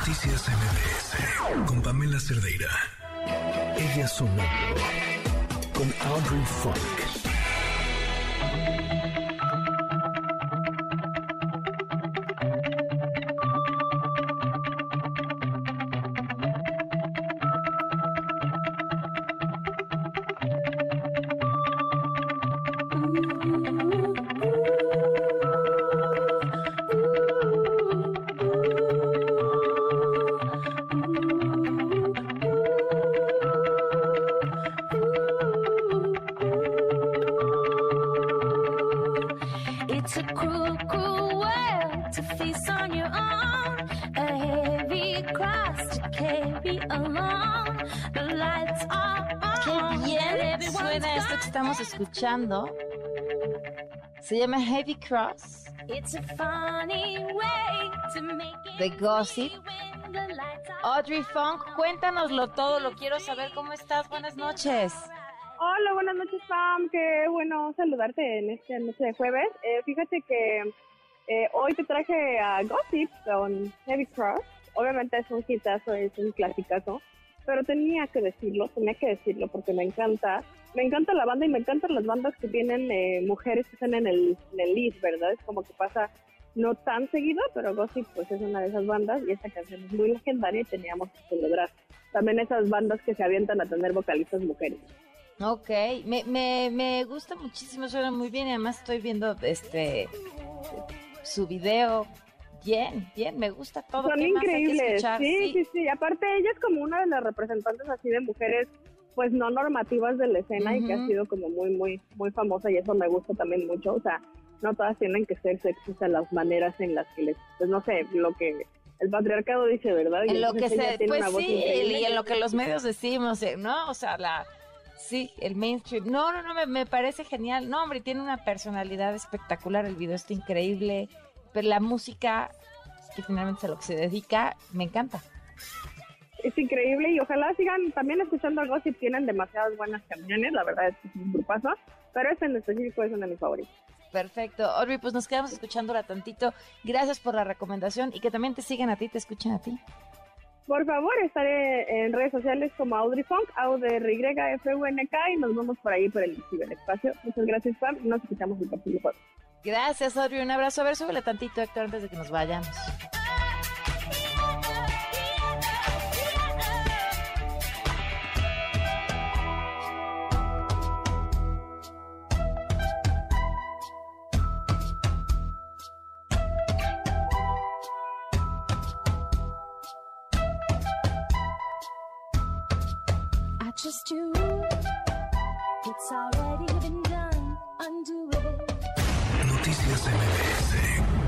Noticias MBS con Pamela Cerdeira. Ella sonando con Audrey Funk. It's a cruel, cruel world to face on your own. A heavy cross to carry along. The lights are Qué on. bien and everyone's suena esto que estamos escuchando. Se llama Heavy Cross It's a funny way to make it The Gossip. Audrey Funk, cuéntanoslo todo, lo quiero saber. ¿Cómo estás? Buenas noches. Hola, buenas noches, Pam. Qué bueno saludarte en esta noche de jueves. Eh, fíjate que eh, hoy te traje a Gossip con Heavy Cross. Obviamente es un hitazo, es un clasicazo, pero tenía que decirlo, tenía que decirlo porque me encanta. Me encanta la banda y me encantan las bandas que tienen eh, mujeres que están en el, en el lead, ¿verdad? Es como que pasa no tan seguido, pero Gossip pues es una de esas bandas y esta canción es muy legendaria y teníamos que celebrar. También esas bandas que se avientan a tener vocalistas mujeres. Ok, me, me, me gusta muchísimo, suena muy bien y además estoy viendo este su video. Bien, bien, me gusta todo. Son ¿Qué más hay que increíbles, sí, sí, sí. Aparte ella es como una de las representantes así de mujeres, pues no normativas de la escena y que ha sido como muy, muy, muy famosa y eso me gusta también mucho. O sea, no todas tienen que ser sexys a las maneras en las que les, pues no sé, lo que el patriarcado dice, ¿verdad? Y En lo que se, pues sí, y en lo que los medios decimos, eh, ¿no? O sea, la, sí, el mainstream. No, no, no, me, me parece genial. No, hombre, tiene una personalidad espectacular, el video está increíble, pero la música, que finalmente es a lo que se dedica, me encanta. Es increíble y ojalá sigan también escuchando algo si tienen demasiadas buenas canciones, la verdad es que es un grupazo, pero este en específico es una de mis favoritas. Perfecto. Audrey, pues nos quedamos escuchándola tantito. Gracias por la recomendación y que también te sigan a ti, te escuchen a ti. Por favor, estaré en redes sociales como Audrey Funk, AudreyFUNK y nos vemos por ahí por el ciberespacio. Muchas gracias, Pam. Nos escuchamos el próximo jueves. Gracias, Audrey. Un abrazo. A ver, súbele tantito, Héctor, antes de que nos vayamos. I trust you. It's already been done. Undo it. Noticias MBS